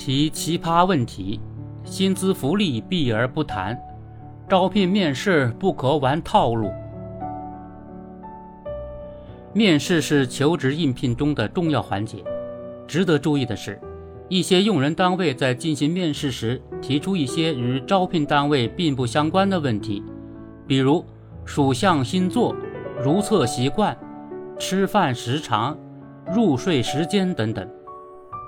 提奇葩问题，薪资福利避而不谈，招聘面试不可玩套路。面试是求职应聘中的重要环节。值得注意的是，一些用人单位在进行面试时提出一些与招聘单位并不相关的问题，比如属相星座、如厕习惯、吃饭时长、入睡时间等等。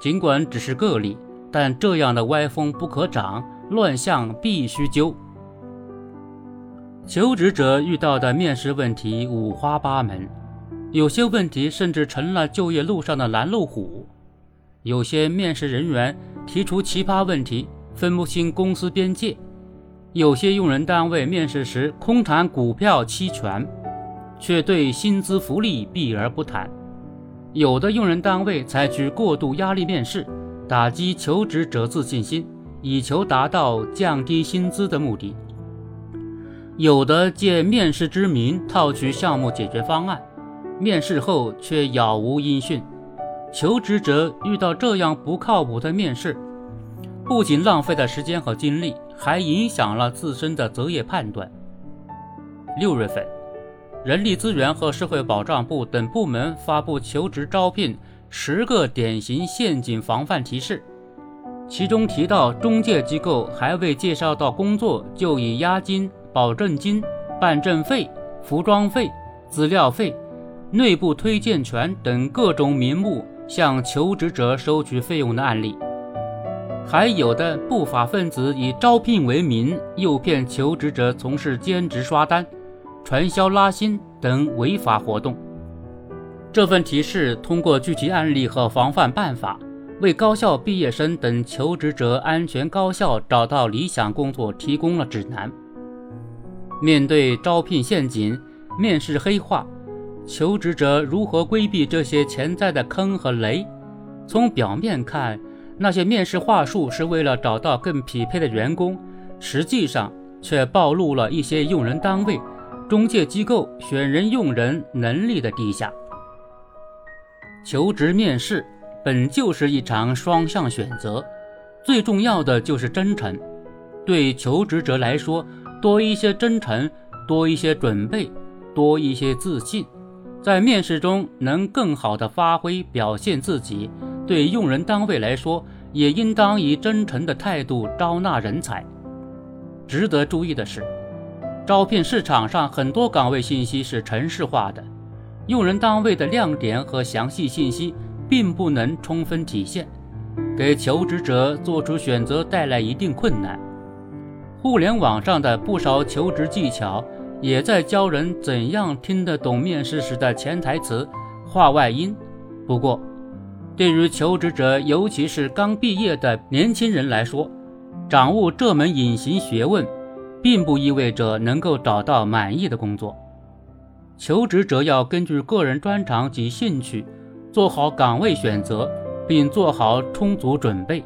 尽管只是个例，但这样的歪风不可长，乱象必须纠。求职者遇到的面试问题五花八门。有些问题甚至成了就业路上的拦路虎。有些面试人员提出奇葩问题，分不清公司边界；有些用人单位面试时空谈股票期权，却对薪资福利避而不谈；有的用人单位采取过度压力面试，打击求职者自信心，以求达到降低薪资的目的；有的借面试之名套取项目解决方案。面试后却杳无音讯，求职者遇到这样不靠谱的面试，不仅浪费了时间和精力，还影响了自身的择业判断。六月份，人力资源和社会保障部等部门发布求职招聘十个典型陷阱防范提示，其中提到中介机构还未介绍到工作，就以押金、保证金、办证费、服装费、资料费。内部推荐权等各种名目向求职者收取费用的案例，还有的不法分子以招聘为名诱骗求职者从事兼职刷单、传销拉新等违法活动。这份提示通过具体案例和防范办法，为高校毕业生等求职者安全高效找到理想工作提供了指南。面对招聘陷阱、面试黑话。求职者如何规避这些潜在的坑和雷？从表面看，那些面试话术是为了找到更匹配的员工，实际上却暴露了一些用人单位、中介机构选人用人能力的低下。求职面试本就是一场双向选择，最重要的就是真诚。对求职者来说，多一些真诚，多一些准备，多一些自信。在面试中能更好的发挥表现自己，对用人单位来说，也应当以真诚的态度招纳人才。值得注意的是，招聘市场上很多岗位信息是程式化的，用人单位的亮点和详细信息并不能充分体现，给求职者做出选择带来一定困难。互联网上的不少求职技巧。也在教人怎样听得懂面试时的潜台词、话外音。不过，对于求职者，尤其是刚毕业的年轻人来说，掌握这门隐形学问，并不意味着能够找到满意的工作。求职者要根据个人专长及兴趣，做好岗位选择，并做好充足准备。